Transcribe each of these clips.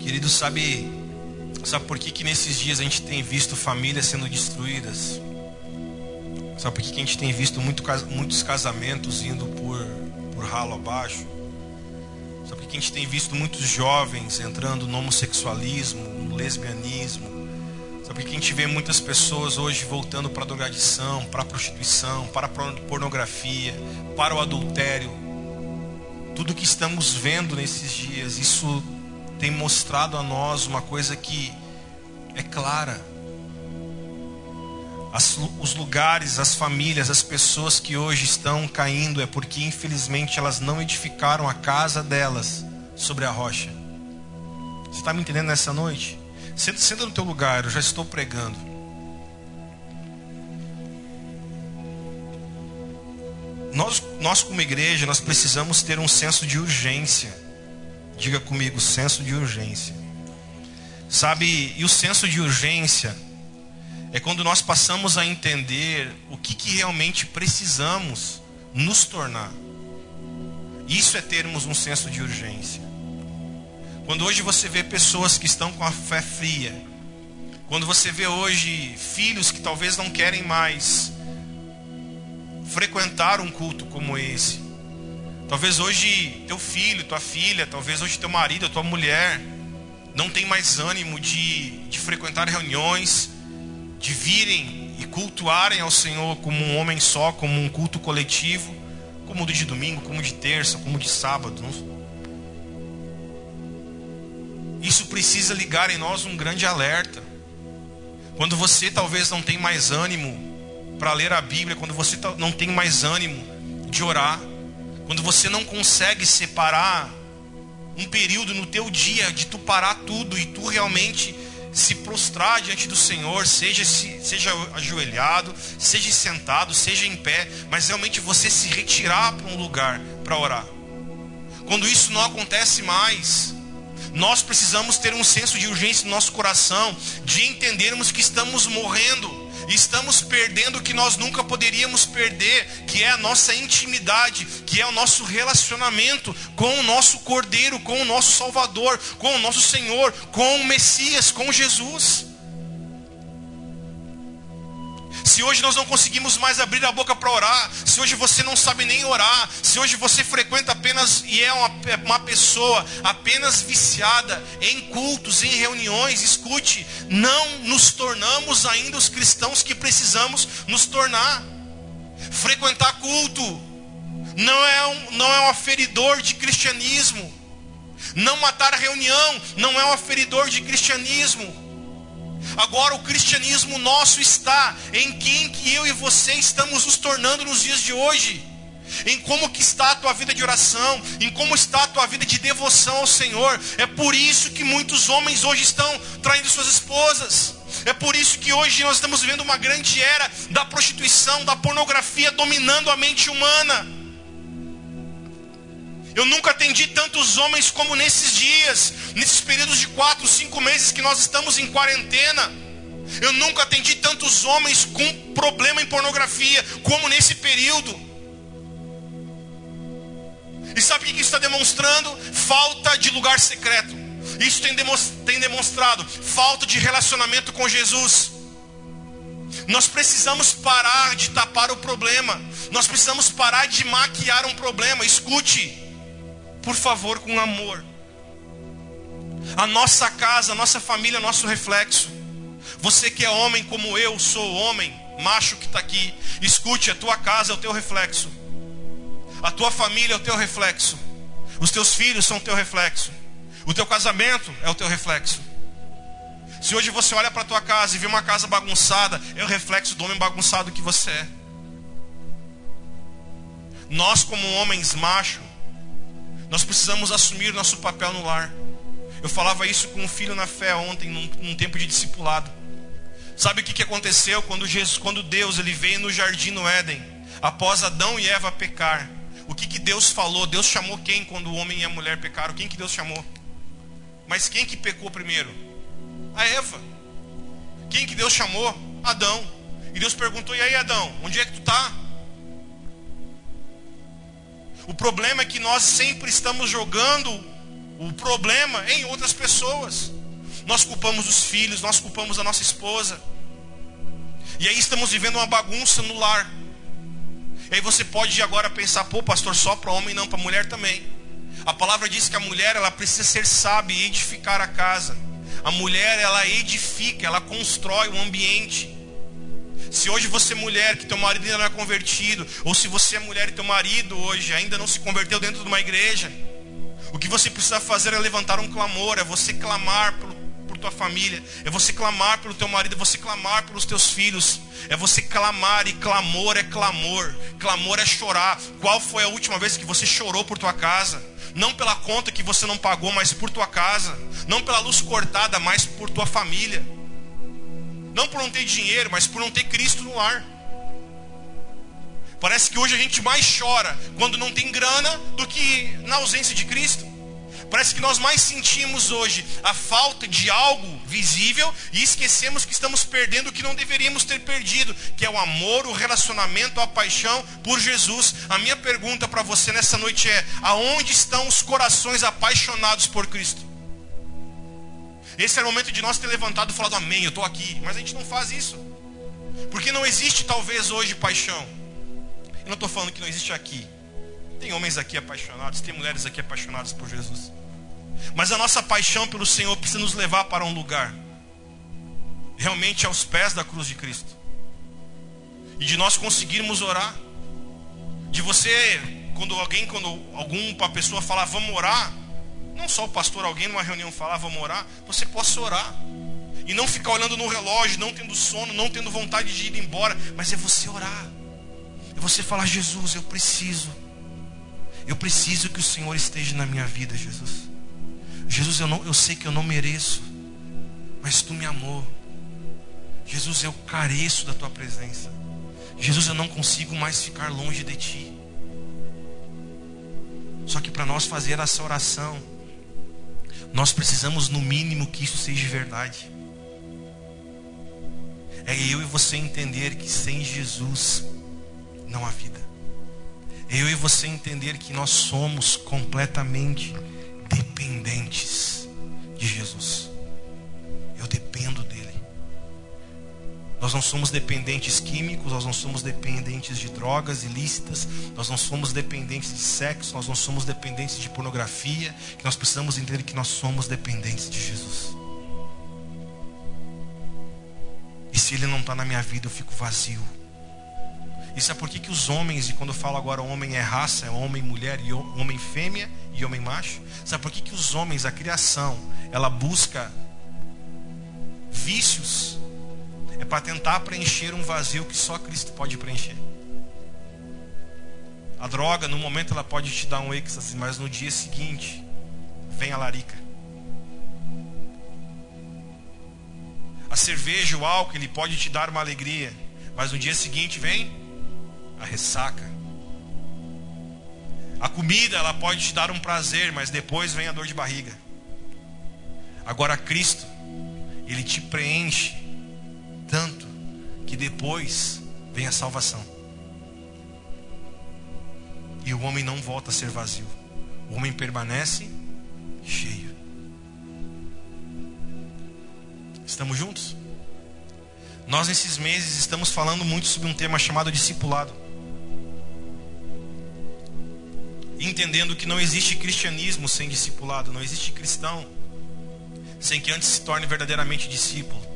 Querido, sabe, sabe por que, que nesses dias a gente tem visto famílias sendo destruídas? Sabe por que, que a gente tem visto muito, muitos casamentos indo por, por ralo abaixo? Sabe por que a gente tem visto muitos jovens entrando no homossexualismo, no lesbianismo? Sabe por que a gente vê muitas pessoas hoje voltando para a drogadição, para a prostituição, para a pornografia, para o adultério? Tudo que estamos vendo nesses dias, isso tem mostrado a nós uma coisa que é clara. As, os lugares, as famílias, as pessoas que hoje estão caindo é porque infelizmente elas não edificaram a casa delas sobre a rocha. Você está me entendendo nessa noite? Senta, senta no teu lugar, eu já estou pregando. Nós, nós como igreja, nós precisamos ter um senso de urgência. Diga comigo, senso de urgência. Sabe, e o senso de urgência é quando nós passamos a entender o que, que realmente precisamos nos tornar. Isso é termos um senso de urgência. Quando hoje você vê pessoas que estão com a fé fria, quando você vê hoje filhos que talvez não querem mais frequentar um culto como esse, Talvez hoje teu filho, tua filha, talvez hoje teu marido, tua mulher não tem mais ânimo de, de frequentar reuniões, de virem e cultuarem ao Senhor como um homem só, como um culto coletivo, como de domingo, como de terça, como de sábado. Isso precisa ligar em nós um grande alerta. Quando você talvez não tem mais ânimo para ler a Bíblia, quando você não tem mais ânimo de orar, quando você não consegue separar um período no teu dia de tu parar tudo e tu realmente se prostrar diante do Senhor, seja seja ajoelhado, seja sentado, seja em pé, mas realmente você se retirar para um lugar para orar. Quando isso não acontece mais, nós precisamos ter um senso de urgência no nosso coração, de entendermos que estamos morrendo estamos perdendo o que nós nunca poderíamos perder, que é a nossa intimidade, que é o nosso relacionamento com o nosso Cordeiro, com o nosso Salvador, com o nosso Senhor, com o Messias, com Jesus. Se hoje nós não conseguimos mais abrir a boca para orar, se hoje você não sabe nem orar, se hoje você frequenta apenas e é uma, é uma pessoa apenas viciada em cultos, em reuniões, escute, não nos tornamos ainda os cristãos que precisamos nos tornar. Frequentar culto não é um, não é um aferidor de cristianismo. Não matar a reunião não é um aferidor de cristianismo. Agora o cristianismo nosso está em quem que eu e você estamos nos tornando nos dias de hoje. Em como que está a tua vida de oração, em como está a tua vida de devoção ao Senhor. É por isso que muitos homens hoje estão traindo suas esposas. É por isso que hoje nós estamos vivendo uma grande era da prostituição, da pornografia dominando a mente humana. Eu nunca atendi tantos homens como nesses dias, nesses períodos de quatro, cinco meses que nós estamos em quarentena. Eu nunca atendi tantos homens com problema em pornografia como nesse período. E sabe o que isso está demonstrando? Falta de lugar secreto. Isso tem demonstrado falta de relacionamento com Jesus. Nós precisamos parar de tapar o problema. Nós precisamos parar de maquiar um problema. Escute por favor, com amor. A nossa casa, a nossa família nosso reflexo. Você que é homem como eu sou homem, macho que está aqui, escute: a tua casa é o teu reflexo, a tua família é o teu reflexo, os teus filhos são o teu reflexo, o teu casamento é o teu reflexo. Se hoje você olha para a tua casa e vê uma casa bagunçada, é o reflexo do homem bagunçado que você é. Nós, como homens machos, nós precisamos assumir nosso papel no lar. Eu falava isso com um filho na fé ontem, num, num tempo de discipulado. Sabe o que, que aconteceu quando, Jesus, quando Deus ele veio no jardim no Éden, após Adão e Eva pecar? O que, que Deus falou? Deus chamou quem quando o homem e a mulher pecaram? Quem que Deus chamou? Mas quem que pecou primeiro? A Eva. Quem que Deus chamou? Adão. E Deus perguntou: E aí, Adão, onde é que tu está? O problema é que nós sempre estamos jogando o problema em outras pessoas. Nós culpamos os filhos, nós culpamos a nossa esposa. E aí estamos vivendo uma bagunça no lar. E aí você pode agora pensar, pô, pastor, só para homem não, para mulher também. A palavra diz que a mulher ela precisa ser sábia e edificar a casa. A mulher ela edifica, ela constrói o ambiente. Se hoje você é mulher que teu marido ainda não é convertido, ou se você é mulher e teu marido hoje ainda não se converteu dentro de uma igreja, o que você precisa fazer é levantar um clamor, é você clamar por, por tua família, é você clamar pelo teu marido, é você clamar pelos teus filhos, é você clamar e clamor é clamor, clamor é chorar. Qual foi a última vez que você chorou por tua casa? Não pela conta que você não pagou, mas por tua casa, não pela luz cortada, mas por tua família. Não por não ter dinheiro, mas por não ter Cristo no lar. Parece que hoje a gente mais chora quando não tem grana do que na ausência de Cristo. Parece que nós mais sentimos hoje a falta de algo visível e esquecemos que estamos perdendo o que não deveríamos ter perdido, que é o amor, o relacionamento, a paixão por Jesus. A minha pergunta para você nessa noite é: aonde estão os corações apaixonados por Cristo? Esse era o momento de nós ter levantado e falado amém, eu estou aqui. Mas a gente não faz isso. Porque não existe talvez hoje paixão. Eu não estou falando que não existe aqui. Tem homens aqui apaixonados, tem mulheres aqui apaixonadas por Jesus. Mas a nossa paixão pelo Senhor precisa nos levar para um lugar realmente aos pés da cruz de Cristo. E de nós conseguirmos orar. De você, quando alguém, quando alguma pessoa falar, vamos orar, não só o pastor, alguém numa reunião falar, vamos orar, você possa orar. E não ficar olhando no relógio, não tendo sono, não tendo vontade de ir embora, mas é você orar. É você falar, Jesus, eu preciso. Eu preciso que o Senhor esteja na minha vida, Jesus. Jesus, eu, não, eu sei que eu não mereço, mas tu me amou. Jesus, eu careço da tua presença. Jesus, eu não consigo mais ficar longe de ti. Só que para nós fazer essa oração, nós precisamos, no mínimo, que isso seja verdade. É eu e você entender que sem Jesus não há vida. É eu e você entender que nós somos completamente dependentes de Jesus. Nós não somos dependentes químicos, nós não somos dependentes de drogas ilícitas, nós não somos dependentes de sexo, nós não somos dependentes de pornografia, que nós precisamos entender que nós somos dependentes de Jesus. E se Ele não está na minha vida, eu fico vazio. Isso é porque que os homens, e quando eu falo agora homem é raça, é homem, mulher, e homem fêmea e homem macho. Sabe por que, que os homens, a criação, ela busca vícios é para tentar preencher um vazio que só Cristo pode preencher. A droga, no momento, ela pode te dar um êxtase, mas no dia seguinte, vem a larica. A cerveja, o álcool, ele pode te dar uma alegria, mas no dia seguinte vem a ressaca. A comida, ela pode te dar um prazer, mas depois vem a dor de barriga. Agora, Cristo, ele te preenche tanto que depois vem a salvação. E o homem não volta a ser vazio. O homem permanece cheio. Estamos juntos? Nós nesses meses estamos falando muito sobre um tema chamado discipulado. Entendendo que não existe cristianismo sem discipulado, não existe cristão sem que antes se torne verdadeiramente discípulo.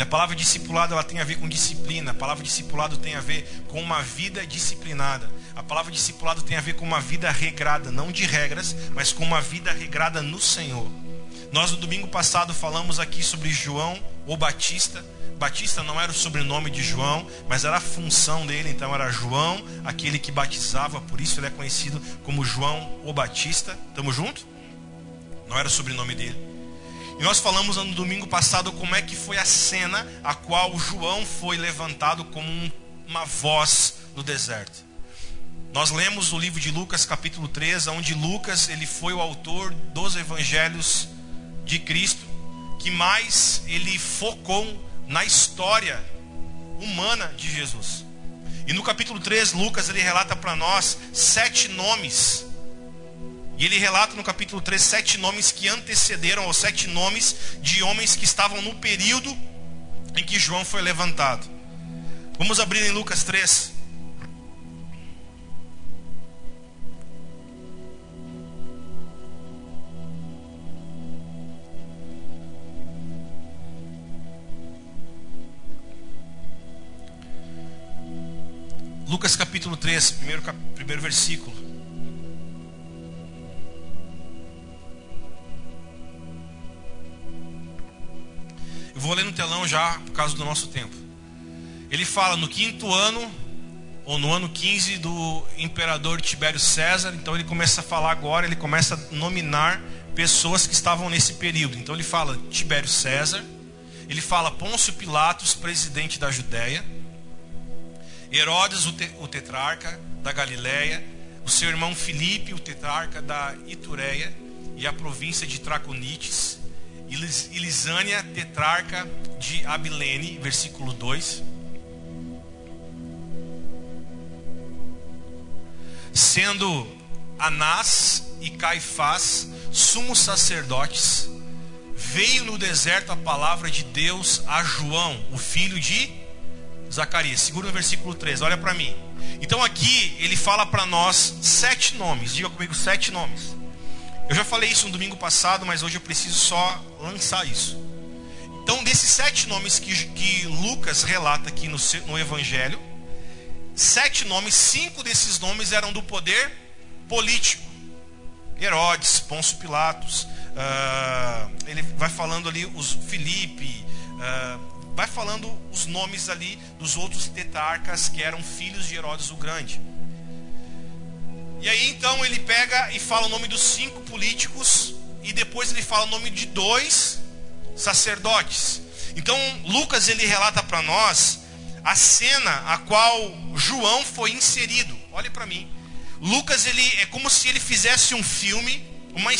E a palavra discipulado ela tem a ver com disciplina. A palavra discipulado tem a ver com uma vida disciplinada. A palavra discipulado tem a ver com uma vida regrada, não de regras, mas com uma vida regrada no Senhor. Nós no domingo passado falamos aqui sobre João o Batista. Batista não era o sobrenome de João, mas era a função dele, então era João, aquele que batizava, por isso ele é conhecido como João o Batista. Tamo junto? Não era o sobrenome dele. E nós falamos no domingo passado como é que foi a cena a qual João foi levantado como um, uma voz no deserto. Nós lemos o livro de Lucas, capítulo 3, onde Lucas ele foi o autor dos evangelhos de Cristo, que mais ele focou na história humana de Jesus. E no capítulo 3, Lucas ele relata para nós sete nomes E ele relata no capítulo 3 sete nomes que antecederam, ou sete nomes de homens que estavam no período em que João foi levantado. Vamos abrir em Lucas 3. Lucas capítulo 3, primeiro, primeiro versículo. Eu vou ler no telão já, por causa do nosso tempo. Ele fala no quinto ano, ou no ano 15 do imperador Tibério César. Então ele começa a falar agora, ele começa a nominar pessoas que estavam nesse período. Então ele fala Tibério César, ele fala Pôncio Pilatos, presidente da Judéia. Herodes, o, te, o tetrarca da Galiléia, o seu irmão Filipe, o tetrarca da Itureia e a província de Traconites, e Lisânia, tetrarca de Abilene, versículo 2. Sendo Anás e Caifás sumos sacerdotes, veio no deserto a palavra de Deus a João, o filho de Zacarias. Segura no versículo 3, olha para mim. Então aqui ele fala para nós sete nomes. Diga comigo sete nomes. Eu já falei isso no domingo passado, mas hoje eu preciso só lançar isso. Então, desses sete nomes que, que Lucas relata aqui no, no Evangelho, sete nomes, cinco desses nomes eram do poder político. Herodes, Pôncio Pilatos, uh, ele vai falando ali os Filipe, uh, vai falando os nomes ali dos outros tetarcas que eram filhos de Herodes o Grande. E aí então ele pega e fala o nome dos cinco políticos e depois ele fala o nome de dois sacerdotes. Então Lucas ele relata para nós a cena a qual João foi inserido. Olhe para mim. Lucas ele é como se ele fizesse um filme, uma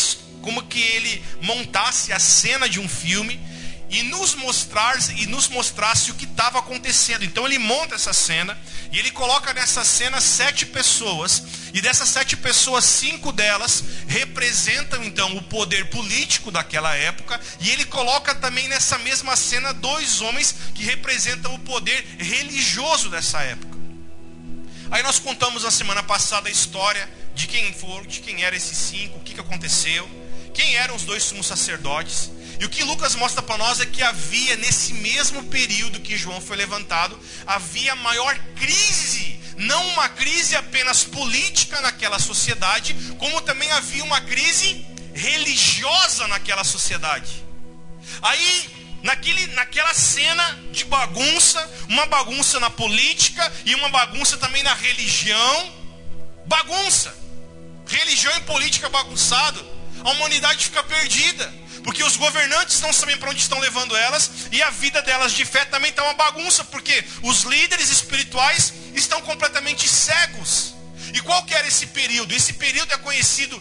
como que ele montasse a cena de um filme e nos mostrar e nos mostrasse o que estava acontecendo. Então ele monta essa cena e ele coloca nessa cena sete pessoas e dessas sete pessoas cinco delas representam então o poder político daquela época e ele coloca também nessa mesma cena dois homens que representam o poder religioso dessa época. Aí nós contamos na semana passada a história de quem foram, de quem eram esses cinco, o que, que aconteceu, quem eram os dois sumos sacerdotes. E o que Lucas mostra para nós é que havia, nesse mesmo período que João foi levantado, havia maior crise. Não uma crise apenas política naquela sociedade, como também havia uma crise religiosa naquela sociedade. Aí, naquele, naquela cena de bagunça, uma bagunça na política e uma bagunça também na religião, bagunça. Religião e política bagunçado, a humanidade fica perdida. Porque os governantes não sabem para onde estão levando elas e a vida delas de fé também está uma bagunça, porque os líderes espirituais estão completamente cegos. E qual que era esse período? Esse período é conhecido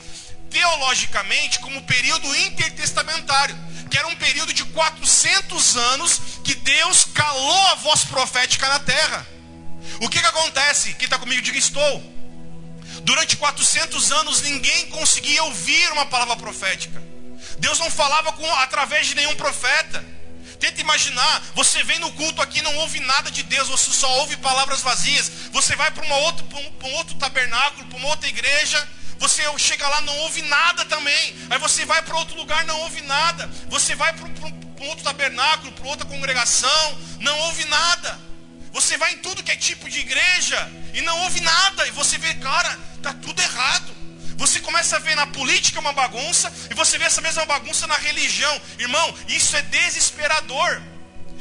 teologicamente como período intertestamentário, que era um período de 400 anos que Deus calou a voz profética na terra. O que, que acontece? Quem está comigo, diga estou. Durante 400 anos ninguém conseguia ouvir uma palavra profética. Deus não falava com, através de nenhum profeta. Tenta imaginar, você vem no culto aqui não ouve nada de Deus, você só ouve palavras vazias. Você vai para um, um outro tabernáculo, para uma outra igreja, você chega lá não ouve nada também. Aí você vai para outro lugar não ouve nada. Você vai para um outro tabernáculo, para outra congregação, não ouve nada. Você vai em tudo que é tipo de igreja e não ouve nada. E você vê, cara, tá tudo errado. Você começa a ver na política uma bagunça e você vê essa mesma bagunça na religião. Irmão, isso é desesperador.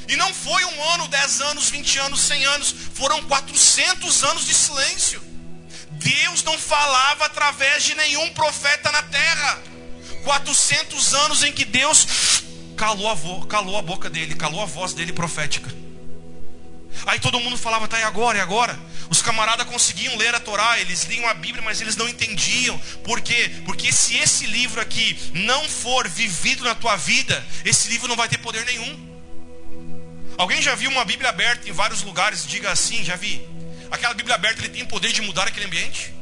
E não foi um ano, dez anos, vinte anos, cem anos. Foram quatrocentos anos de silêncio. Deus não falava através de nenhum profeta na terra. Quatrocentos anos em que Deus calou a, calou a boca dele, calou a voz dele profética. Aí todo mundo falava, tá, e agora, e agora? Os camaradas conseguiam ler a Torá, eles liam a Bíblia, mas eles não entendiam. Por quê? Porque se esse livro aqui não for vivido na tua vida, esse livro não vai ter poder nenhum. Alguém já viu uma Bíblia aberta em vários lugares? Diga assim, já vi. Aquela Bíblia aberta ele tem poder de mudar aquele ambiente?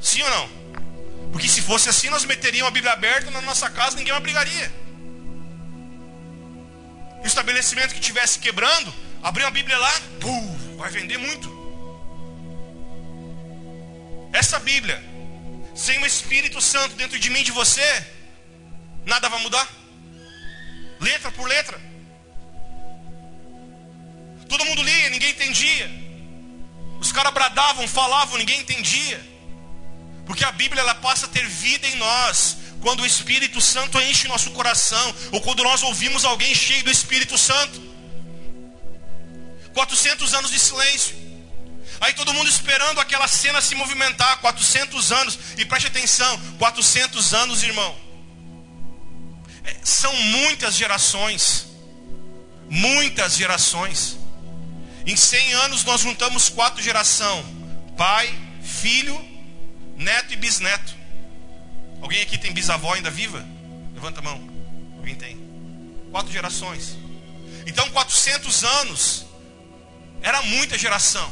Sim ou não? Porque se fosse assim, nós meteríamos a Bíblia aberta na nossa casa, ninguém mais brigaria. Estabelecimento que estivesse quebrando, abrir uma Bíblia lá, vai vender muito. Essa Bíblia, sem o Espírito Santo dentro de mim e de você, nada vai mudar. Letra por letra. Todo mundo lia, ninguém entendia. Os caras bradavam, falavam, ninguém entendia. Porque a Bíblia ela passa a ter vida em nós quando o Espírito Santo enche nosso coração ou quando nós ouvimos alguém cheio do Espírito Santo. 400 anos de silêncio. Aí todo mundo esperando aquela cena se movimentar, 400 anos. E preste atenção, 400 anos, irmão. É, são muitas gerações. Muitas gerações. Em 100 anos nós juntamos quatro gerações: pai, filho, neto e bisneto. Alguém aqui tem bisavó ainda viva? Levanta a mão. Alguém tem? Quatro gerações. Então 400 anos era muita geração.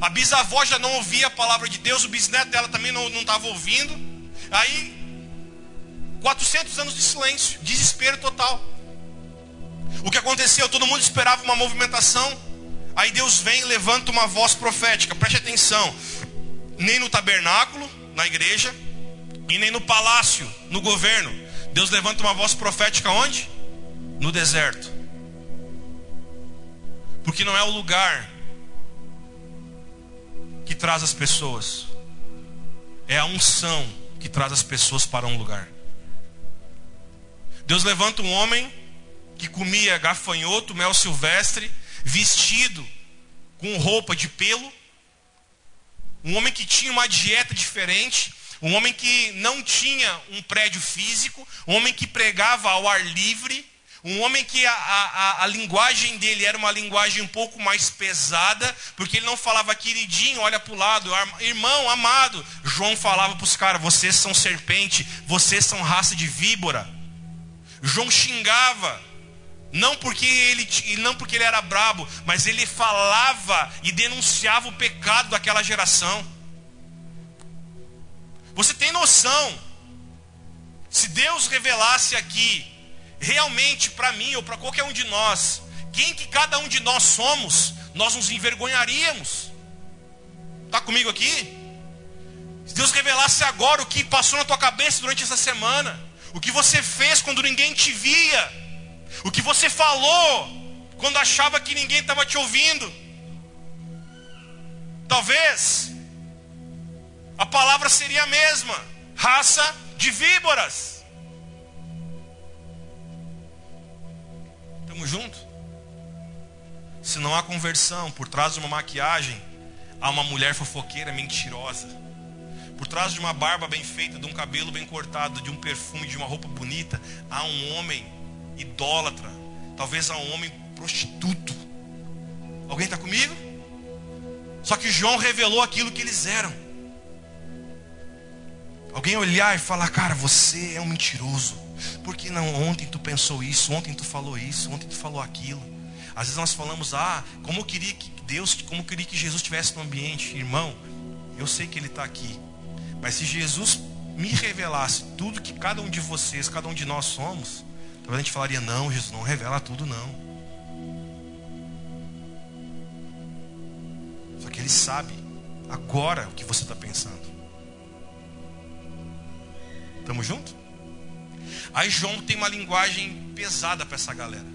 A bisavó já não ouvia a palavra de Deus, o bisneto dela também não estava ouvindo. Aí, 400 anos de silêncio, desespero total. O que aconteceu? Todo mundo esperava uma movimentação. Aí Deus vem e levanta uma voz profética. Preste atenção. Nem no tabernáculo, na igreja, e nem no palácio, no governo. Deus levanta uma voz profética onde? No deserto. Porque não é o lugar que traz as pessoas, é a unção que traz as pessoas para um lugar. Deus levanta um homem que comia gafanhoto, mel silvestre, vestido com roupa de pelo, um homem que tinha uma dieta diferente, um homem que não tinha um prédio físico, um homem que pregava ao ar livre, um homem que a, a, a, linguagem dele era uma linguagem um pouco mais pesada, porque ele não falava queridinho, olha para o lado, irmão, amado. João falava para os caras: vocês são serpente, vocês são raça de víbora. João xingava, não porque ele, não porque ele era brabo, mas ele falava e denunciava o pecado daquela geração. Você tem noção? Se Deus revelasse aqui realmente para mim ou para qualquer um de nós, quem que cada um de nós somos, nós nos envergonharíamos. Está comigo aqui? Se Deus revelasse agora o que passou na tua cabeça durante essa semana, o que você fez quando ninguém te via, o que você falou quando achava que ninguém estava te ouvindo, talvez a palavra seria a mesma: raça de víboras. Estamos juntos? Se não há conversão, por trás de uma maquiagem, há uma mulher fofoqueira mentirosa. Por trás de uma barba bem feita, de um cabelo bem cortado, de um perfume, de uma roupa bonita, há um homem idólatra. Talvez há um homem prostituto. Alguém está comigo? Só que João revelou aquilo que eles eram. Alguém olhar e falar, cara, você é um mentiroso. Porque não, ontem tu pensou isso, ontem tu falou isso, ontem tu falou aquilo. Às vezes nós falamos, ah, como eu queria que Deus, como eu queria que Jesus estivesse no ambiente. Irmão, eu sei que Ele está aqui. Mas se Jesus me revelasse tudo que cada um de vocês, cada um de nós somos, talvez a gente falaria, não, Jesus não revela tudo não. Só que Ele sabe agora o que você está pensando. Tamo junto? Aí João tem uma linguagem pesada para essa galera.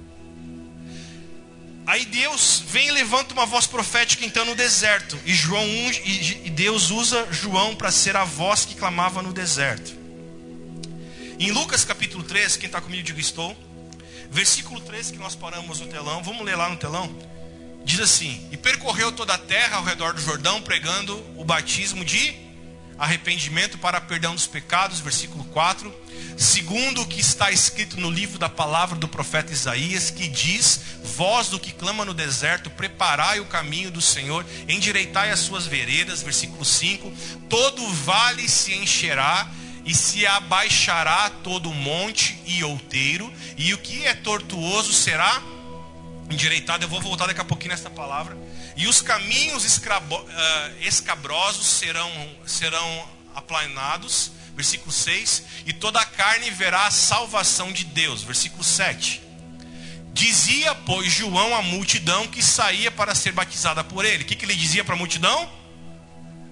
Aí Deus vem e levanta uma voz profética então no deserto. E, João, e Deus usa João para ser a voz que clamava no deserto. Em Lucas capítulo 3, quem está comigo diga estou. Versículo 3 que nós paramos no telão. Vamos ler lá no telão. Diz assim: E percorreu toda a terra ao redor do Jordão, pregando o batismo de arrependimento para perdão dos pecados, versículo 4. Segundo o que está escrito no livro da palavra do profeta Isaías, que diz: Voz do que clama no deserto, preparai o caminho do Senhor, endireitai as suas veredas, versículo 5. Todo vale se encherá e se abaixará todo monte e outeiro, e o que é tortuoso será endireitado. Eu vou voltar daqui a pouquinho nessa palavra e os caminhos escrabo, uh, escabrosos serão, serão aplanados, versículo 6, e toda a carne verá a salvação de Deus, versículo 7. Dizia, pois, João à multidão que saía para ser batizada por ele. O que, que ele dizia para a multidão?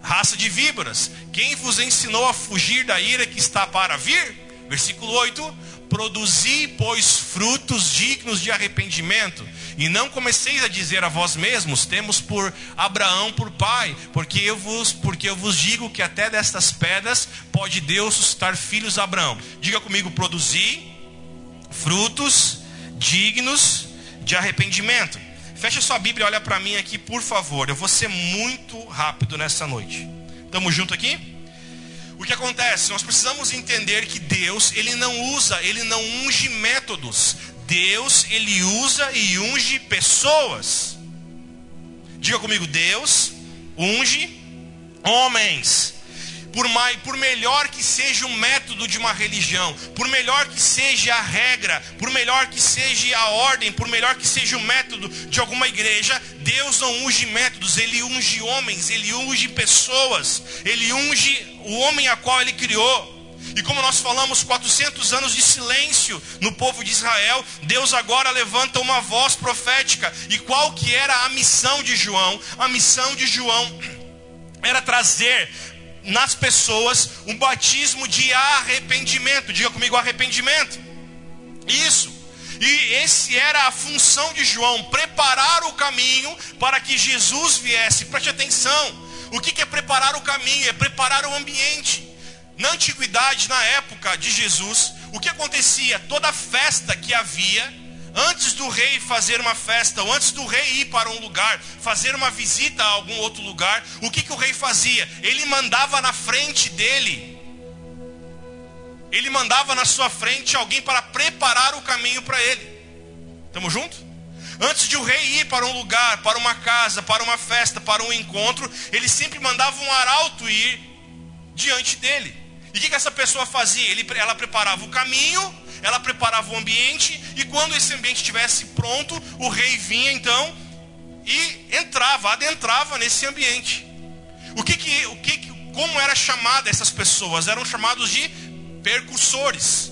Raça de víboras, quem vos ensinou a fugir da ira que está para vir? Versículo 8: Produzi, pois, frutos dignos de arrependimento, e não comeceis a dizer a vós mesmos: Temos por Abraão por pai, porque eu vos, porque eu vos digo que até destas pedras pode Deus suscitar filhos a Abraão. Diga comigo: produzi frutos dignos de arrependimento. Fecha sua Bíblia, olha para mim aqui, por favor. Eu vou ser muito rápido nessa noite. Estamos junto aqui? O que acontece? Nós precisamos entender que Deus, ele não usa, ele não unge métodos. Deus, ele usa e unge pessoas. Diga comigo, Deus unge homens por, mais, por melhor que seja o método de uma religião, por melhor que seja a regra, por melhor que seja a ordem, por melhor que seja o método de alguma igreja, Deus não unge métodos, Ele unge homens, Ele unge pessoas, Ele unge o homem a qual Ele criou. E como nós falamos, 400 anos de silêncio no povo de Israel, Deus agora levanta uma voz profética. E qual que era a missão de João? A missão de João era trazer nas pessoas um batismo de arrependimento. Diga comigo, arrependimento. Isso. E esse era a função de João, preparar o caminho para que Jesus viesse. Preste atenção. O que é preparar o caminho? É preparar o ambiente. Na antiguidade, na época de Jesus, o que acontecia? Toda festa que havia, Antes do rei fazer uma festa, ou antes do rei ir para um lugar, fazer uma visita a algum outro lugar, o que, que o rei fazia? Ele mandava na frente dele, ele mandava na sua frente alguém para preparar o caminho para ele. Estamos juntos? Antes de o rei ir para um lugar, para uma casa, para uma festa, para um encontro, ele sempre mandava um arauto ir diante dele. E o que, que essa pessoa fazia? Ele, ela preparava o caminho ela preparava o ambiente e quando esse ambiente estivesse pronto, o rei vinha então e entrava, adentrava nesse ambiente. O que que, o que, como era chamada essas pessoas? Eram chamados de percursores.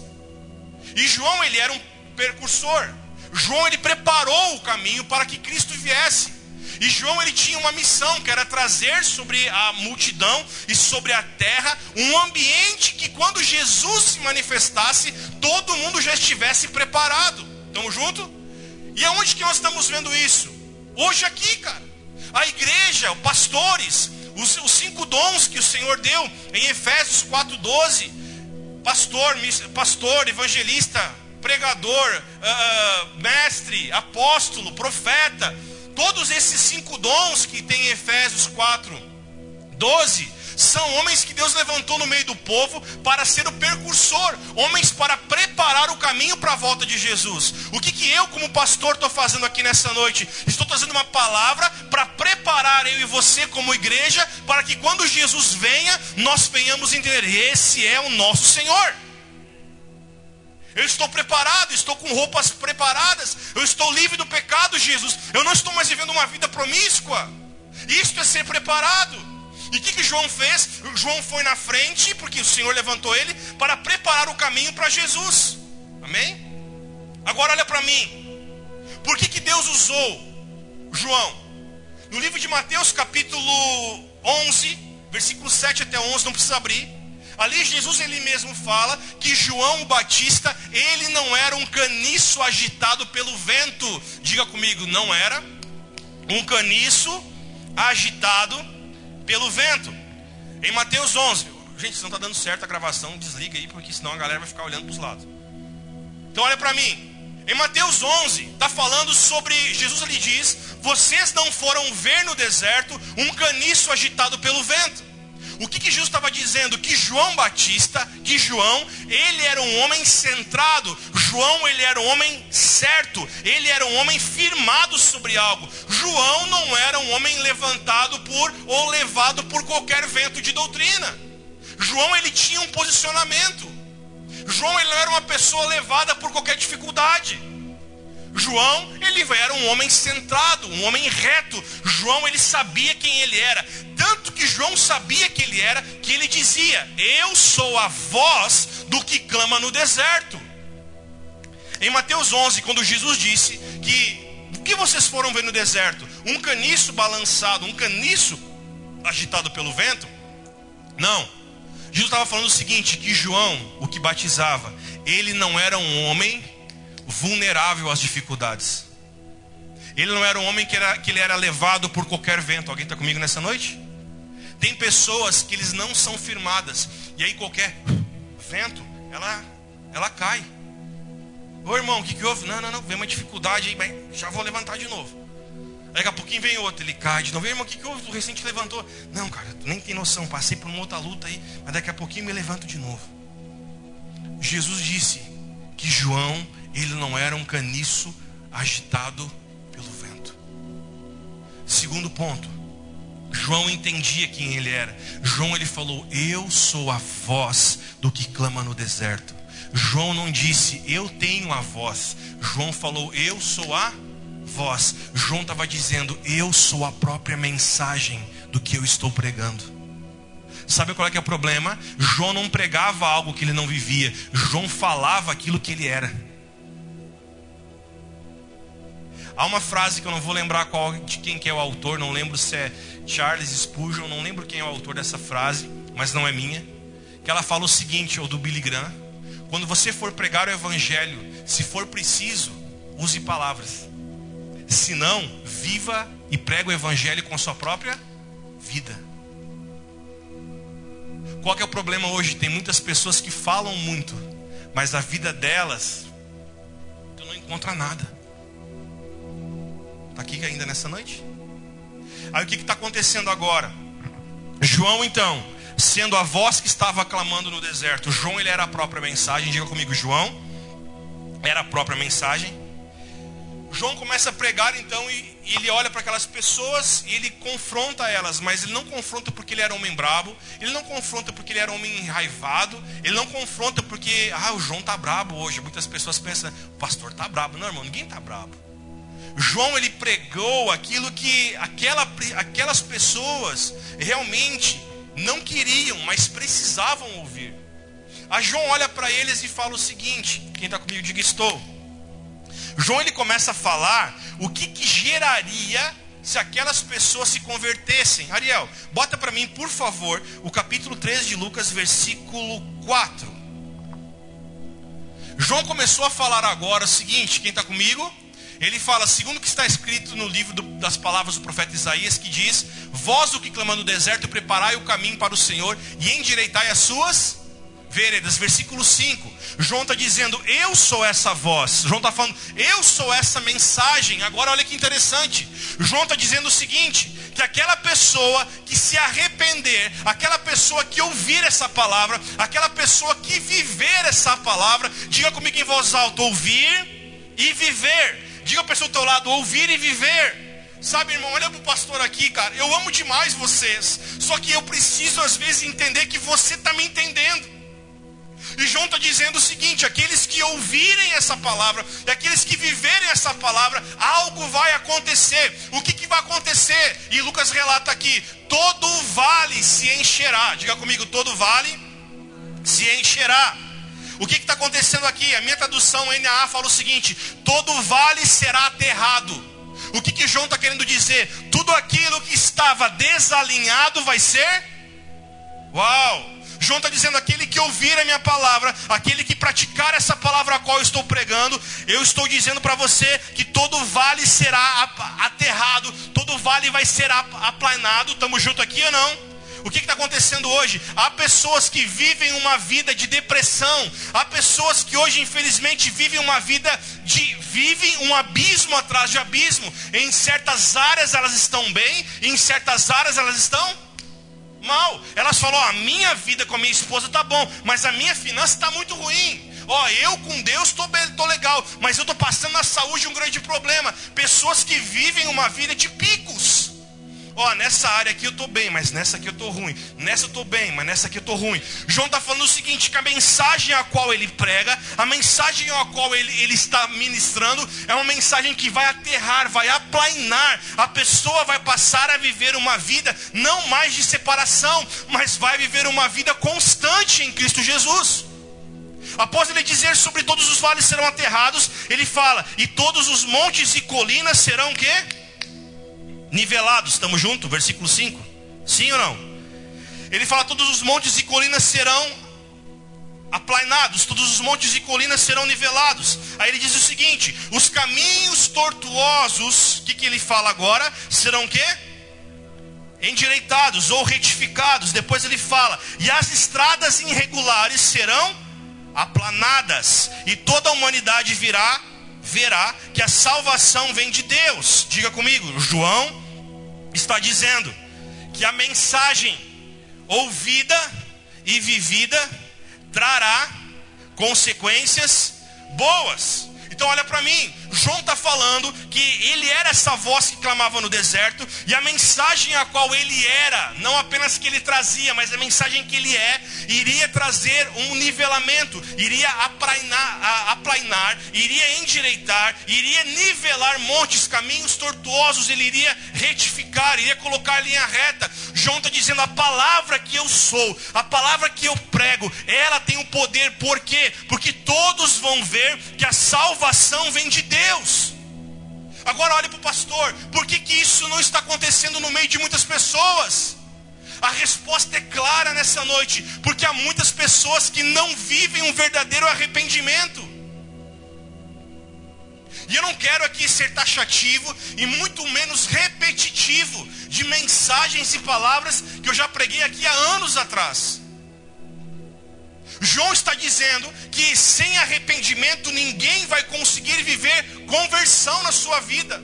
E João ele era um percursor. João ele preparou o caminho para que Cristo viesse. E João ele tinha uma missão que era trazer sobre a multidão e sobre a terra um ambiente que quando Jesus se manifestasse, todo mundo já estivesse preparado. Estamos junto? E aonde que nós estamos vendo isso? Hoje aqui, cara. A igreja, pastores, os, os cinco dons que o Senhor deu em Efésios 4:12, pastor, pastor, evangelista, pregador, uh, mestre, apóstolo, profeta, Todos esses cinco dons que tem em Efésios 4, 12, são homens que Deus levantou no meio do povo para ser o percursor, homens para preparar o caminho para a volta de Jesus. O que, que eu, como pastor, estou fazendo aqui nessa noite? Estou trazendo uma palavra para preparar eu e você, como igreja, para que quando Jesus venha, nós venhamos entender: esse é o nosso Senhor. Eu estou preparado, estou com roupas preparadas. Eu estou livre do pecado, Jesus. Eu não estou mais vivendo uma vida promíscua. Isto é ser preparado. E o que, que João fez? João foi na frente, porque o Senhor levantou ele, para preparar o caminho para Jesus. Amém? Agora olha para mim. Por que, que Deus usou João? No livro de Mateus, capítulo 11, versículo 7 até 11, não precisa abrir. Ali Jesus ele mesmo fala que João Batista, ele não era um caniço agitado pelo vento. Diga comigo, não era um caniço agitado pelo vento. Em Mateus 11, gente, se não está dando certo a gravação, desliga aí, porque senão a galera vai ficar olhando para os lados. Então olha para mim. Em Mateus 11, está falando sobre, Jesus lhe diz, vocês não foram ver no deserto um caniço agitado pelo vento. O que, que Jesus estava dizendo? Que João Batista, que João, ele era um homem centrado. João, ele era um homem certo. Ele era um homem firmado sobre algo. João não era um homem levantado por ou levado por qualquer vento de doutrina. João, ele tinha um posicionamento. João, ele não era uma pessoa levada por qualquer dificuldade. João, ele era um homem centrado, um homem reto. João, ele sabia quem ele era. Tanto que João sabia que ele era, que ele dizia: Eu sou a voz do que clama no deserto. Em Mateus 11, quando Jesus disse que o que vocês foram ver no deserto? Um caniço balançado, um caniço agitado pelo vento? Não. Jesus estava falando o seguinte: que João, o que batizava, ele não era um homem vulnerável às dificuldades. Ele não era um homem que, era, que ele era levado por qualquer vento. Alguém está comigo nessa noite? Tem pessoas que eles não são firmadas. E aí qualquer vento, ela, ela cai. Ô irmão, o que, que houve? Não, não, não, vem uma dificuldade aí, mas já vou levantar de novo. Daqui a pouquinho vem outro, ele cai de novo. Irmão, o que, que houve? Tu recente levantou. Não, cara, tu nem tem noção, passei por uma outra luta aí, mas daqui a pouquinho me levanto de novo. Jesus disse que João ele não era um caniço agitado pelo vento. Segundo ponto, João entendia quem ele era. João ele falou: "Eu sou a voz do que clama no deserto". João não disse: "Eu tenho a voz". João falou: "Eu sou a voz". João estava dizendo: "Eu sou a própria mensagem do que eu estou pregando". Sabe qual é que é o problema? João não pregava algo que ele não vivia. João falava aquilo que ele era. Há uma frase que eu não vou lembrar qual, de quem que é o autor, não lembro se é Charles Spurgeon, não lembro quem é o autor dessa frase, mas não é minha. Que ela fala o seguinte, ou do Billy Graham: quando você for pregar o evangelho, se for preciso, use palavras. Se não, viva e prega o evangelho com a sua própria vida. Qual é o problema hoje? Tem muitas pessoas que falam muito, mas a vida delas tu não encontra nada. Está aqui ainda nessa noite? Aí o que está acontecendo agora? João, então, sendo a voz que estava clamando no deserto, João ele era a própria mensagem. Diga comigo, João era a própria mensagem. João começa a pregar então e, e ele olha para aquelas pessoas e ele confronta elas, mas ele não confronta porque ele era homem brabo, ele não confronta porque ele era homem enraivado, ele não confronta porque ah, o João tá brabo hoje. Muitas pessoas pensam, o pastor tá brabo. Não, irmão, ninguém tá brabo. João ele pregou aquilo que aquela, aquelas pessoas realmente não queriam, mas precisavam ouvir. A João olha para eles e fala o seguinte: quem está comigo, diga estou. João ele começa a falar o que, que geraria se aquelas pessoas se convertessem. Ariel, bota para mim, por favor, o capítulo 13 de Lucas, versículo 4. João começou a falar agora o seguinte: quem está comigo? Ele fala, segundo o que está escrito no livro do, das palavras do profeta Isaías, que diz: Vós o que clama no deserto, preparai o caminho para o Senhor e endireitai as suas veredas. Versículo 5. João está dizendo: Eu sou essa voz. João está falando: Eu sou essa mensagem. Agora olha que interessante. João está dizendo o seguinte: que aquela pessoa que se arrepender, aquela pessoa que ouvir essa palavra, aquela pessoa que viver essa palavra, diga comigo em voz alta: ouvir e viver. Diga a pessoa do teu lado, ouvir e viver. Sabe, irmão, olha para o pastor aqui, cara. Eu amo demais vocês. Só que eu preciso, às vezes, entender que você está me entendendo. E João está dizendo o seguinte: aqueles que ouvirem essa palavra, e aqueles que viverem essa palavra, algo vai acontecer. O que, que vai acontecer? E Lucas relata aqui: todo vale se encherá. Diga comigo: todo vale se encherá. O que está acontecendo aqui? A minha tradução NAA fala o seguinte: todo vale será aterrado. O que, que João está querendo dizer? Tudo aquilo que estava desalinhado vai ser. Uau! João está dizendo: aquele que ouvir a minha palavra, aquele que praticar essa palavra a qual eu estou pregando, eu estou dizendo para você que todo vale será aterrado, todo vale vai ser aplanado. Estamos junto aqui ou não? O que está acontecendo hoje? Há pessoas que vivem uma vida de depressão. Há pessoas que hoje, infelizmente, vivem uma vida de. vivem um abismo atrás de abismo. Em certas áreas elas estão bem, em certas áreas elas estão mal. Elas falam: oh, a minha vida com a minha esposa está bom, mas a minha finança está muito ruim. Ó, oh, eu com Deus estou tô legal, mas eu estou passando na saúde um grande problema. Pessoas que vivem uma vida de picos. Ó, nessa área aqui eu estou bem, mas nessa aqui eu estou ruim. Nessa eu estou bem, mas nessa aqui eu estou ruim. João está falando o seguinte: que a mensagem a qual ele prega, a mensagem a qual ele, ele está ministrando, é uma mensagem que vai aterrar, vai aplainar. A pessoa vai passar a viver uma vida não mais de separação, mas vai viver uma vida constante em Cristo Jesus. Após ele dizer sobre todos os vales serão aterrados, ele fala: e todos os montes e colinas serão o quê? Nivelados. Estamos juntos? Versículo 5. Sim ou não? Ele fala: todos os montes e colinas serão aplainados, todos os montes e colinas serão nivelados. Aí ele diz o seguinte: os caminhos tortuosos, o que, que ele fala agora? Serão o quê? Endireitados ou retificados. Depois ele fala: e as estradas irregulares serão aplanadas, e toda a humanidade virá, verá que a salvação vem de Deus. Diga comigo, João está dizendo que a mensagem ouvida e vivida trará consequências boas. Então olha para mim, João está falando que ele era essa voz que clamava no deserto, e a mensagem a qual ele era, não apenas que ele trazia, mas a mensagem que ele é, iria trazer um nivelamento, iria aplainar, aplainar iria endireitar, iria nivelar montes, caminhos tortuosos, ele iria retificar, iria colocar linha reta. João está dizendo: a palavra que eu sou, a palavra que eu prego, ela tem o um poder, por quê? Porque todos vão ver que a salvação vem de Deus. Deus. Agora olhe para o pastor, por que, que isso não está acontecendo no meio de muitas pessoas? A resposta é clara nessa noite, porque há muitas pessoas que não vivem um verdadeiro arrependimento. E eu não quero aqui ser taxativo e muito menos repetitivo de mensagens e palavras que eu já preguei aqui há anos atrás. João está dizendo que sem arrependimento ninguém vai conseguir viver conversão na sua vida.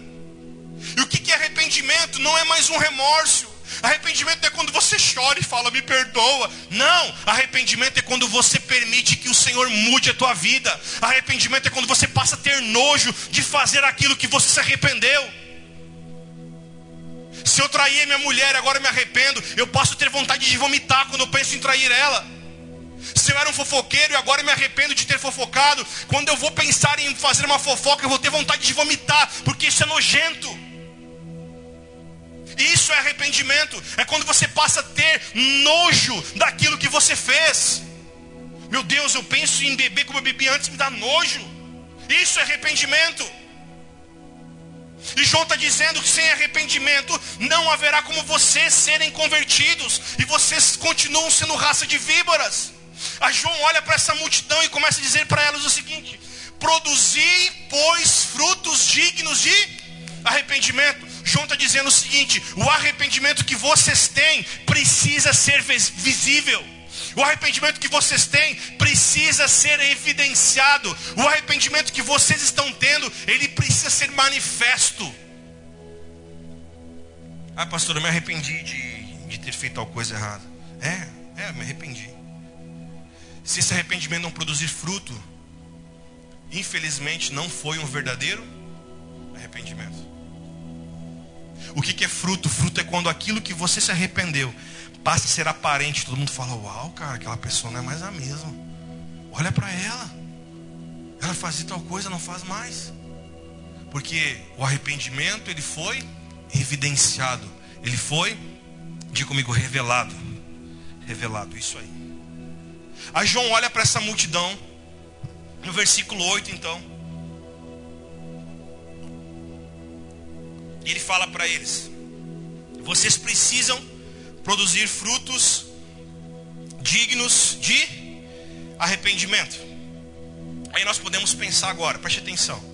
E o que é arrependimento? Não é mais um remorso. Arrependimento é quando você chora e fala, me perdoa. Não, arrependimento é quando você permite que o Senhor mude a tua vida. Arrependimento é quando você passa a ter nojo de fazer aquilo que você se arrependeu. Se eu trair minha mulher, agora me arrependo, eu passo a ter vontade de vomitar quando eu penso em trair ela. Se eu era um fofoqueiro e agora me arrependo de ter fofocado, quando eu vou pensar em fazer uma fofoca, eu vou ter vontade de vomitar, porque isso é nojento. Isso é arrependimento, é quando você passa a ter nojo daquilo que você fez. Meu Deus, eu penso em beber como eu bebi antes, me dá nojo. Isso é arrependimento. E João está dizendo que sem arrependimento não haverá como vocês serem convertidos, e vocês continuam sendo raça de víboras. A João olha para essa multidão e começa a dizer para elas o seguinte: produzi, pois, frutos dignos de arrependimento. João está dizendo o seguinte: o arrependimento que vocês têm precisa ser visível. O arrependimento que vocês têm precisa ser evidenciado. O arrependimento que vocês estão tendo, ele precisa ser manifesto. Ah, pastor, eu me arrependi de, de ter feito tal coisa errada. É, é, me arrependi. Se esse arrependimento não produzir fruto, infelizmente não foi um verdadeiro arrependimento. O que, que é fruto? Fruto é quando aquilo que você se arrependeu passa a ser aparente. Todo mundo fala: Uau, cara, aquela pessoa não é mais a mesma. Olha para ela. Ela fazia tal coisa, não faz mais. Porque o arrependimento ele foi evidenciado, ele foi, diga comigo, revelado. Revelado, isso aí. Aí João olha para essa multidão, no versículo 8 então. Ele fala para eles: Vocês precisam produzir frutos dignos de arrependimento. Aí nós podemos pensar agora, preste atenção.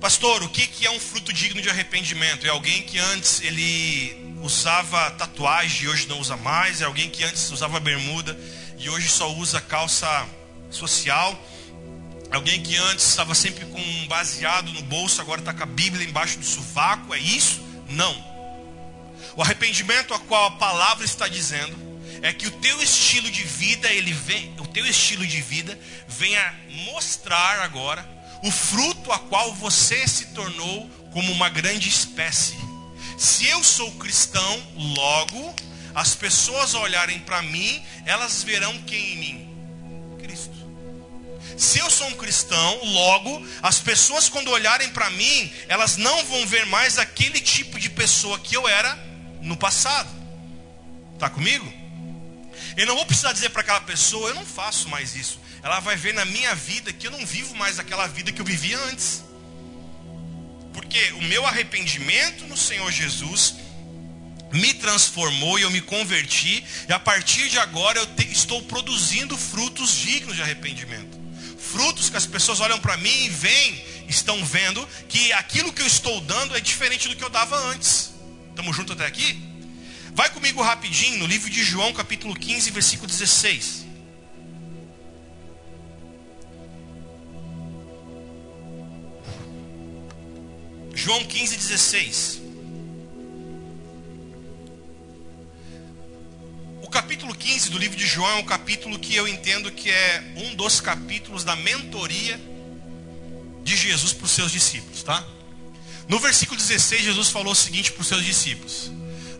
Pastor, o que, que é um fruto digno de arrependimento? É alguém que antes ele usava tatuagem e hoje não usa mais? É alguém que antes usava bermuda e hoje só usa calça social. Alguém que antes estava sempre com um baseado no bolso, agora está com a Bíblia embaixo do sovaco. É isso? Não. O arrependimento a qual a palavra está dizendo é que o teu estilo de vida, ele vem, o teu estilo de vida venha mostrar agora o fruto a qual você se tornou como uma grande espécie Se eu sou cristão, logo as pessoas olharem para mim, elas verão quem em mim? Se eu sou um cristão, logo as pessoas quando olharem para mim, elas não vão ver mais aquele tipo de pessoa que eu era no passado. Tá comigo? Eu não vou precisar dizer para aquela pessoa, eu não faço mais isso. Ela vai ver na minha vida que eu não vivo mais aquela vida que eu vivia antes. Porque o meu arrependimento no Senhor Jesus me transformou e eu me converti, e a partir de agora eu te, estou produzindo frutos dignos de arrependimento. Frutos que as pessoas olham para mim e veem, estão vendo que aquilo que eu estou dando é diferente do que eu dava antes. Estamos juntos até aqui? Vai comigo rapidinho no livro de João, capítulo 15, versículo 16. João 15, 16. Capítulo 15 do livro de João é um capítulo que eu entendo que é um dos capítulos da mentoria de Jesus para os seus discípulos, tá? No versículo 16, Jesus falou o seguinte para os seus discípulos: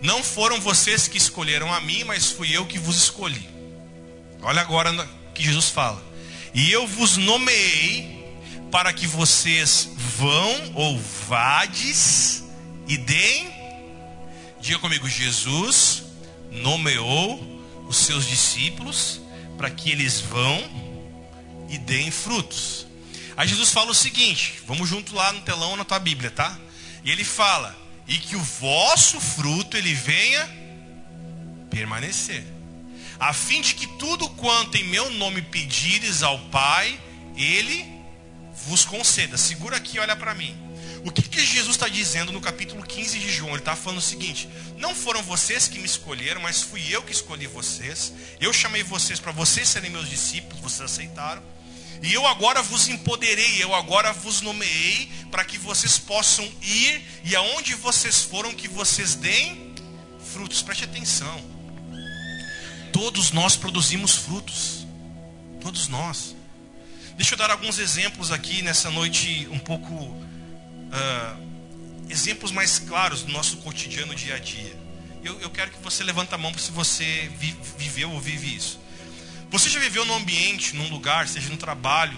Não foram vocês que escolheram a mim, mas fui eu que vos escolhi. Olha agora o que Jesus fala. E eu vos nomeei para que vocês vão ou vades e deem. Diga comigo, Jesus nomeou os seus discípulos para que eles vão e deem frutos. Aí Jesus fala o seguinte, vamos junto lá no telão na tua Bíblia, tá? E ele fala: "E que o vosso fruto ele venha permanecer, a fim de que tudo quanto em meu nome pedires ao Pai, ele vos conceda". Segura aqui, olha para mim. O que, que Jesus está dizendo no capítulo 15 de João? Ele está falando o seguinte: Não foram vocês que me escolheram, mas fui eu que escolhi vocês. Eu chamei vocês para vocês serem meus discípulos, vocês aceitaram. E eu agora vos empoderei, eu agora vos nomeei para que vocês possam ir e aonde vocês foram que vocês deem frutos. Preste atenção. Todos nós produzimos frutos. Todos nós. Deixa eu dar alguns exemplos aqui nessa noite um pouco uh, exemplos mais claros do nosso cotidiano dia a dia. Eu, eu quero que você levanta a mão se você vi, viveu ou vive isso. Você já viveu num ambiente, num lugar, seja no trabalho,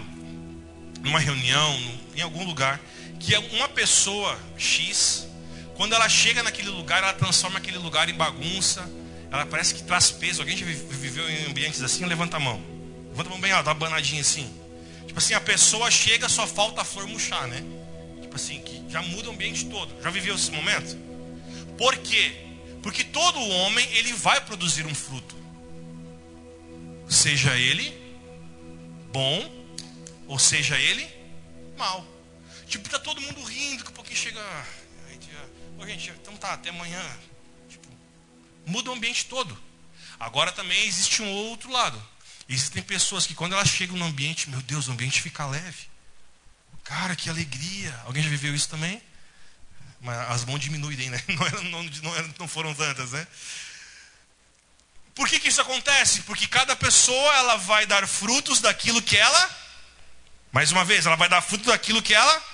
numa reunião, em algum lugar, que uma pessoa X, quando ela chega naquele lugar, ela transforma aquele lugar em bagunça, ela parece que traz peso. Alguém já viveu em ambientes assim? Levanta a mão. Levanta a mão bem dá banadinha assim. Tipo assim, a pessoa chega, só falta a flor murchar, né? Tipo assim, que já muda o ambiente todo. Já viveu esse momento? Por quê? Porque todo homem, ele vai produzir um fruto. Seja ele bom, ou seja ele mal. Tipo, tá todo mundo rindo, que um pouquinho chega. Ô, gente, então tá, até amanhã. Tipo, muda o ambiente todo. Agora também existe um outro lado. Existem pessoas que quando elas chegam no ambiente, meu Deus, o ambiente fica leve. Cara, que alegria. Alguém já viveu isso também? Mas as mãos diminuem, né? Não, eram, não, não, não foram tantas, né? Por que, que isso acontece? Porque cada pessoa ela vai dar frutos daquilo que ela, mais uma vez, ela vai dar fruto daquilo que ela,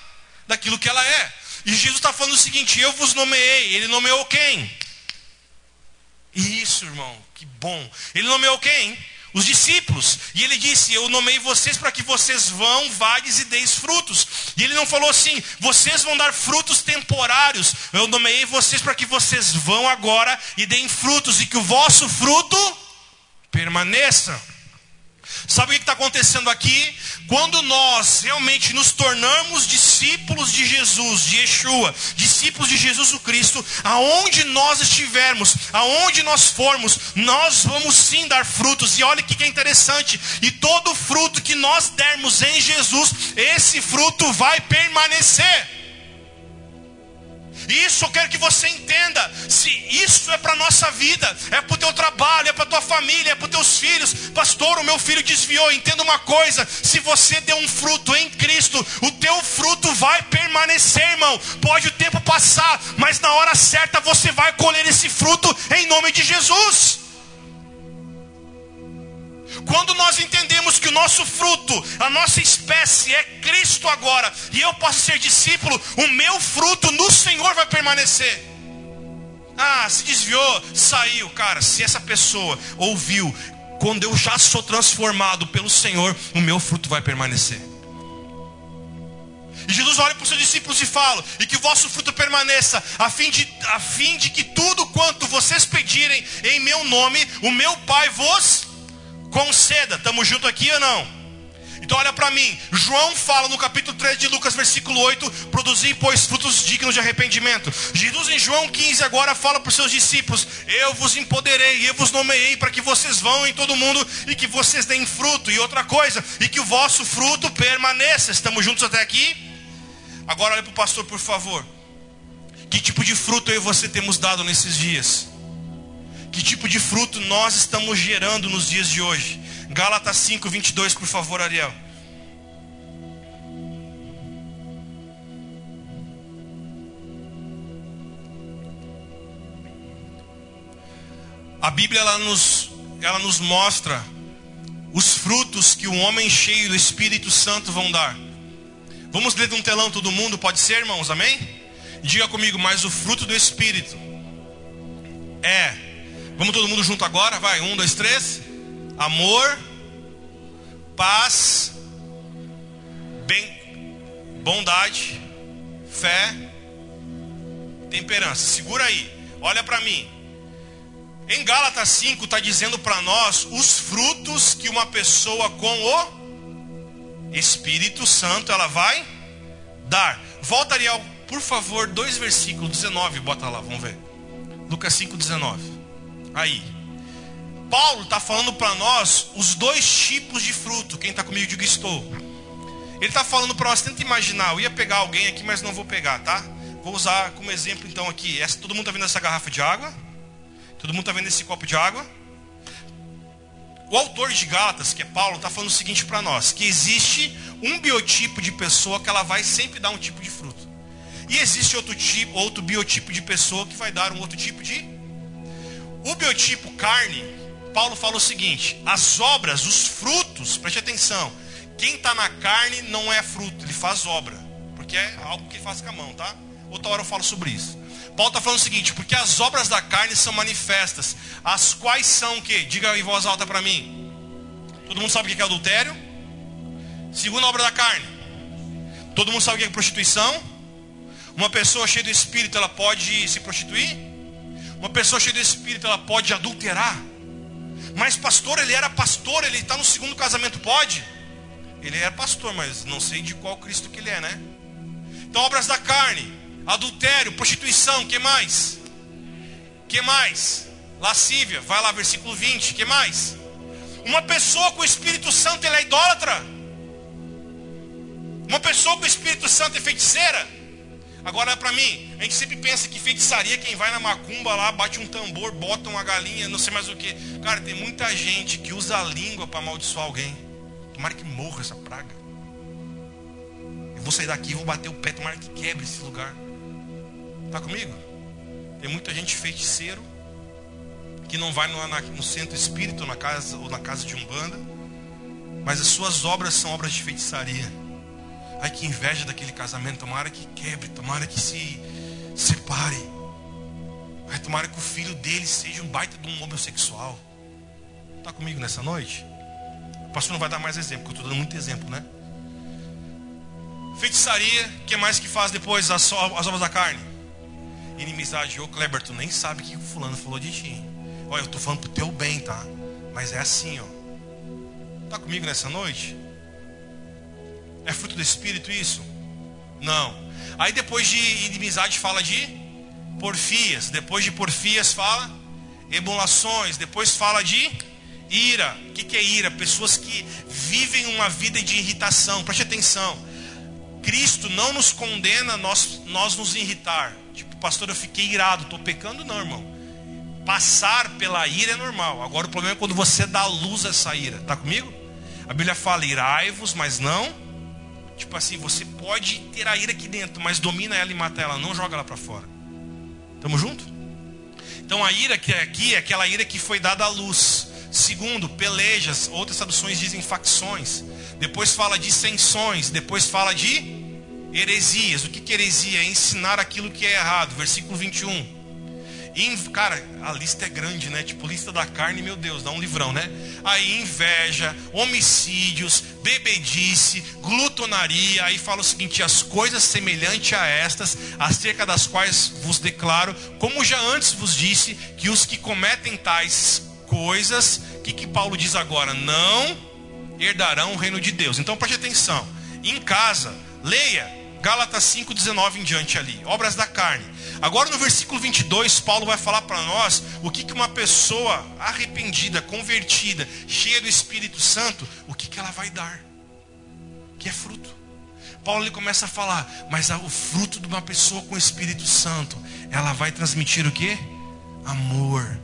daquilo que ela é. E Jesus está falando o seguinte: eu vos nomeei. Ele nomeou quem? Isso, irmão, que bom. Ele nomeou quem? Os discípulos. E ele disse: Eu nomei vocês para que vocês vão, vades e deis frutos. E ele não falou assim: Vocês vão dar frutos temporários. Eu nomeei vocês para que vocês vão agora e deem frutos, e que o vosso fruto permaneça. Sabe o que está acontecendo aqui? Quando nós realmente nos tornamos discípulos de Jesus, de Yeshua, discípulos de Jesus o Cristo, aonde nós estivermos, aonde nós formos, nós vamos sim dar frutos. E olha que é interessante: e todo fruto que nós dermos em Jesus, esse fruto vai permanecer. Isso eu quero que você entenda. Se isso é para nossa vida, é para o teu trabalho, é para tua família, é para teus filhos. Pastor, o meu filho desviou. Entenda uma coisa: se você der um fruto em Cristo, o teu fruto vai permanecer, irmão. Pode o tempo passar, mas na hora certa você vai colher esse fruto em nome de Jesus. Quando nós entendemos que o nosso fruto, a nossa espécie é Cristo agora, e eu posso ser discípulo, o meu fruto no Senhor vai permanecer. Ah, se desviou, saiu. Cara, se essa pessoa ouviu, quando eu já sou transformado pelo Senhor, o meu fruto vai permanecer. E Jesus olha para os seus discípulos e fala: E que o vosso fruto permaneça, a fim, de, a fim de que tudo quanto vocês pedirem em meu nome, o meu Pai vos conceda. Estamos juntos aqui ou não? Então olha para mim, João fala no capítulo 3 de Lucas, versículo 8, produzir, pois, frutos dignos de arrependimento. Jesus em João 15 agora fala para os seus discípulos, eu vos empoderei, eu vos nomeei para que vocês vão em todo mundo e que vocês deem fruto. E outra coisa, e que o vosso fruto permaneça. Estamos juntos até aqui? Agora olha para o pastor, por favor. Que tipo de fruto eu e você temos dado nesses dias? Que tipo de fruto nós estamos gerando nos dias de hoje? Gálatas 5, 22, por favor, Ariel. A Bíblia ela nos, ela nos mostra os frutos que um homem cheio do Espírito Santo vão dar. Vamos ler de um telão todo mundo, pode ser, irmãos? Amém? Diga comigo, mas o fruto do Espírito é. Vamos todo mundo junto agora? Vai, um, dois, três amor, paz, bem, bondade, fé, temperança. Segura aí, olha para mim. Em Gálatas 5 está dizendo para nós os frutos que uma pessoa com o Espírito Santo ela vai dar. Volta Ariel, por favor, dois versículos, 19, bota lá, vamos ver. Lucas 5, 19. Aí. Paulo está falando para nós os dois tipos de fruto. Quem está comigo, diga estou. Ele está falando para nós, tenta imaginar. Eu ia pegar alguém aqui, mas não vou pegar, tá? Vou usar como exemplo então aqui. Essa, todo mundo está vendo essa garrafa de água? Todo mundo está vendo esse copo de água? O autor de Gálatas, que é Paulo, está falando o seguinte para nós: que existe um biotipo de pessoa que ela vai sempre dar um tipo de fruto. E existe outro tipo, outro biotipo de pessoa que vai dar um outro tipo de. O biotipo carne Paulo fala o seguinte: as obras, os frutos, preste atenção. Quem está na carne não é fruto, ele faz obra. Porque é algo que ele faz com a mão, tá? Outra hora eu falo sobre isso. Paulo está falando o seguinte: porque as obras da carne são manifestas, as quais são o que? Diga em voz alta para mim. Todo mundo sabe o que é adultério? Segunda obra da carne. Todo mundo sabe o que é prostituição? Uma pessoa cheia do espírito, ela pode se prostituir? Uma pessoa cheia do espírito, ela pode adulterar? Mas pastor, ele era pastor, ele está no segundo casamento, pode? Ele era pastor, mas não sei de qual Cristo que ele é, né? Então, obras da carne, adultério, prostituição, que mais? Que mais? Lascívia, vai lá, versículo 20, que mais? Uma pessoa com o Espírito Santo, ele é idólatra? Uma pessoa com o Espírito Santo é feiticeira? Agora, para mim, a gente sempre pensa que feitiçaria, quem vai na macumba lá, bate um tambor, bota uma galinha, não sei mais o que. Cara, tem muita gente que usa a língua para amaldiçoar alguém. Tomara que morra essa praga. Eu vou sair daqui, vou bater o pé, tomara que quebre esse lugar. Tá comigo? Tem muita gente feiticeiro que não vai no, no centro espírito, na casa ou na casa de umbanda, mas as suas obras são obras de feitiçaria. Ai, que inveja daquele casamento. Tomara que quebre, tomara que se separe. Ai, tomara que o filho dele seja um baita de um homossexual. Está comigo nessa noite? O pastor não vai dar mais exemplo, porque eu estou dando muito exemplo, né? Feitiçaria, que mais que faz depois as, as obras da carne? Inimizade. Ô Kleber, tu nem sabe o que o fulano falou de ti. Olha, eu estou falando pro teu bem, tá? Mas é assim, ó. Está comigo nessa noite? É fruto do Espírito isso? Não. Aí depois de inimizade fala de porfias. Depois de porfias fala emulações. Depois fala de ira. O que, que é ira? Pessoas que vivem uma vida de irritação. Preste atenção. Cristo não nos condena nós, nós nos irritar. Tipo, pastor, eu fiquei irado. Estou pecando, não, irmão. Passar pela ira é normal. Agora o problema é quando você dá luz a essa ira. Está comigo? A Bíblia fala: irai-vos, mas não Tipo assim, você pode ter a ira aqui dentro, mas domina ela e mata ela, não joga ela para fora. Tamo junto? Então a ira que é aqui é aquela ira que foi dada à luz. Segundo, pelejas, outras traduções dizem facções. Depois fala de dissensões, depois fala de heresias. O que é heresia? É ensinar aquilo que é errado. Versículo 21. Cara, a lista é grande, né? Tipo, lista da carne, meu Deus, dá um livrão, né? Aí inveja, homicídios, bebedice, glutonaria. Aí fala o seguinte: as coisas semelhantes a estas, acerca das quais vos declaro, como já antes vos disse, que os que cometem tais coisas, o que, que Paulo diz agora? Não herdarão o reino de Deus. Então preste atenção. Em casa, leia Gálatas 5,19 em diante ali, obras da carne. Agora no versículo 22, Paulo vai falar para nós o que, que uma pessoa arrependida, convertida, cheia do Espírito Santo, o que, que ela vai dar. Que é fruto. Paulo ele começa a falar, mas o fruto de uma pessoa com o Espírito Santo, ela vai transmitir o que? Amor,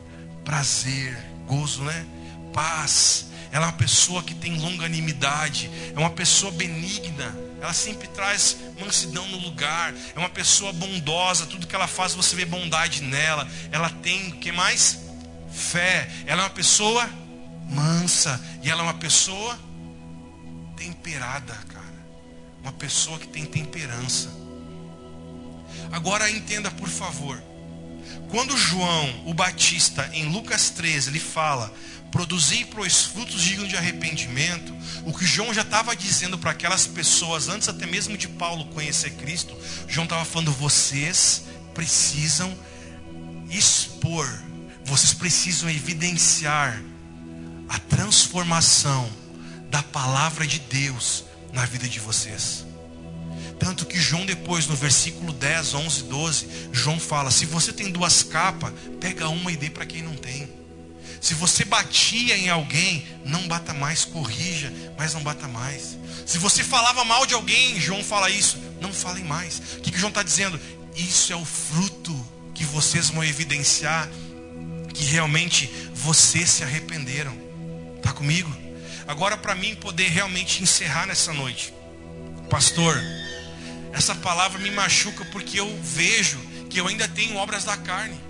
prazer, gozo, né? Paz. Ela é uma pessoa que tem longanimidade, é uma pessoa benigna ela sempre traz mansidão no lugar. É uma pessoa bondosa. Tudo que ela faz, você vê bondade nela. Ela tem, o que mais? Fé. Ela é uma pessoa mansa. E ela é uma pessoa temperada, cara. Uma pessoa que tem temperança. Agora entenda, por favor. Quando João, o Batista, em Lucas 13, ele fala produzir pois frutos dignos de arrependimento, o que João já estava dizendo para aquelas pessoas, antes até mesmo de Paulo conhecer Cristo, João estava falando: vocês precisam expor, vocês precisam evidenciar a transformação da palavra de Deus na vida de vocês. Tanto que João, depois, no versículo 10, 11, 12, João fala: se você tem duas capas, pega uma e dê para quem não tem. Se você batia em alguém, não bata mais, corrija, mas não bata mais. Se você falava mal de alguém, João fala isso, não falem mais. O que, que João está dizendo? Isso é o fruto que vocês vão evidenciar que realmente vocês se arrependeram. Está comigo? Agora, para mim poder realmente encerrar nessa noite, pastor, essa palavra me machuca porque eu vejo que eu ainda tenho obras da carne.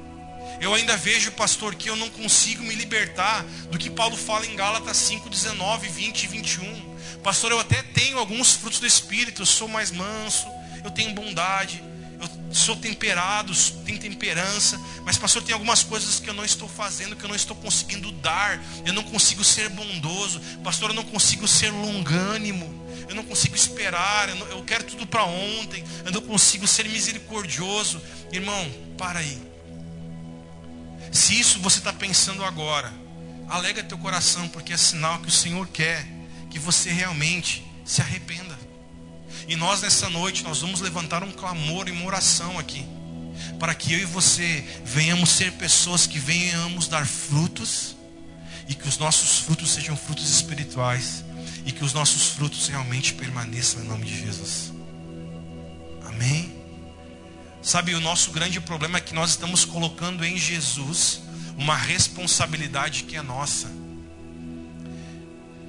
Eu ainda vejo, pastor, que eu não consigo me libertar do que Paulo fala em Gálatas 5, 19, 20 e 21. Pastor, eu até tenho alguns frutos do Espírito, eu sou mais manso, eu tenho bondade, eu sou temperado, tenho temperança, mas pastor, tem algumas coisas que eu não estou fazendo, que eu não estou conseguindo dar, eu não consigo ser bondoso, pastor, eu não consigo ser longânimo, eu não consigo esperar, eu, não, eu quero tudo para ontem, eu não consigo ser misericordioso. Irmão, para aí. Se isso você está pensando agora, alega teu coração, porque é sinal que o Senhor quer que você realmente se arrependa. E nós nessa noite nós vamos levantar um clamor e uma oração aqui, para que eu e você venhamos ser pessoas que venhamos dar frutos e que os nossos frutos sejam frutos espirituais e que os nossos frutos realmente permaneçam em nome de Jesus. Amém. Sabe, o nosso grande problema é que nós estamos colocando em Jesus uma responsabilidade que é nossa.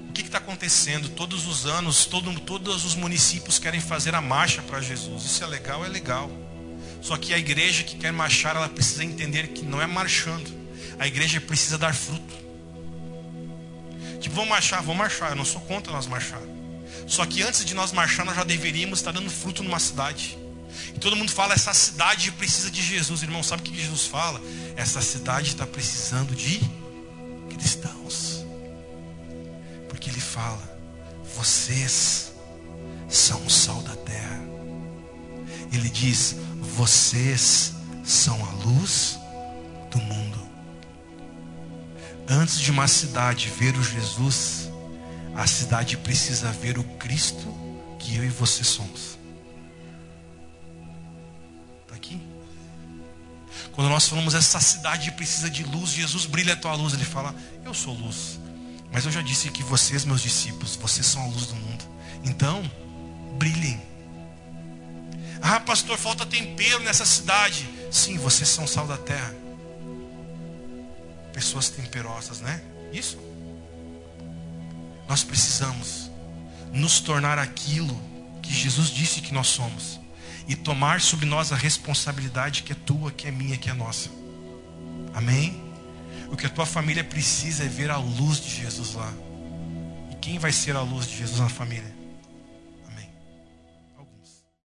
O que está acontecendo? Todos os anos, todo, todos os municípios querem fazer a marcha para Jesus. Isso é legal, é legal. Só que a igreja que quer marchar, ela precisa entender que não é marchando. A igreja precisa dar fruto. Tipo, vamos marchar, vamos marchar. Eu não sou contra nós marchar. Só que antes de nós marchar, nós já deveríamos estar dando fruto numa cidade. E todo mundo fala, essa cidade precisa de Jesus. Irmão, sabe o que Jesus fala? Essa cidade está precisando de cristãos. Porque ele fala, vocês são o sal da terra. Ele diz, vocês são a luz do mundo. Antes de uma cidade ver o Jesus, a cidade precisa ver o Cristo que eu e você somos. Quando nós falamos essa cidade precisa de luz, Jesus brilha a tua luz. Ele fala, eu sou luz. Mas eu já disse que vocês, meus discípulos, vocês são a luz do mundo. Então, brilhem. Ah, pastor, falta tempero nessa cidade. Sim, vocês são sal da terra. Pessoas temperosas, né? Isso. Nós precisamos nos tornar aquilo que Jesus disse que nós somos e tomar sobre nós a responsabilidade que é tua, que é minha, que é nossa. Amém? O que a tua família precisa é ver a luz de Jesus lá. E quem vai ser a luz de Jesus na família?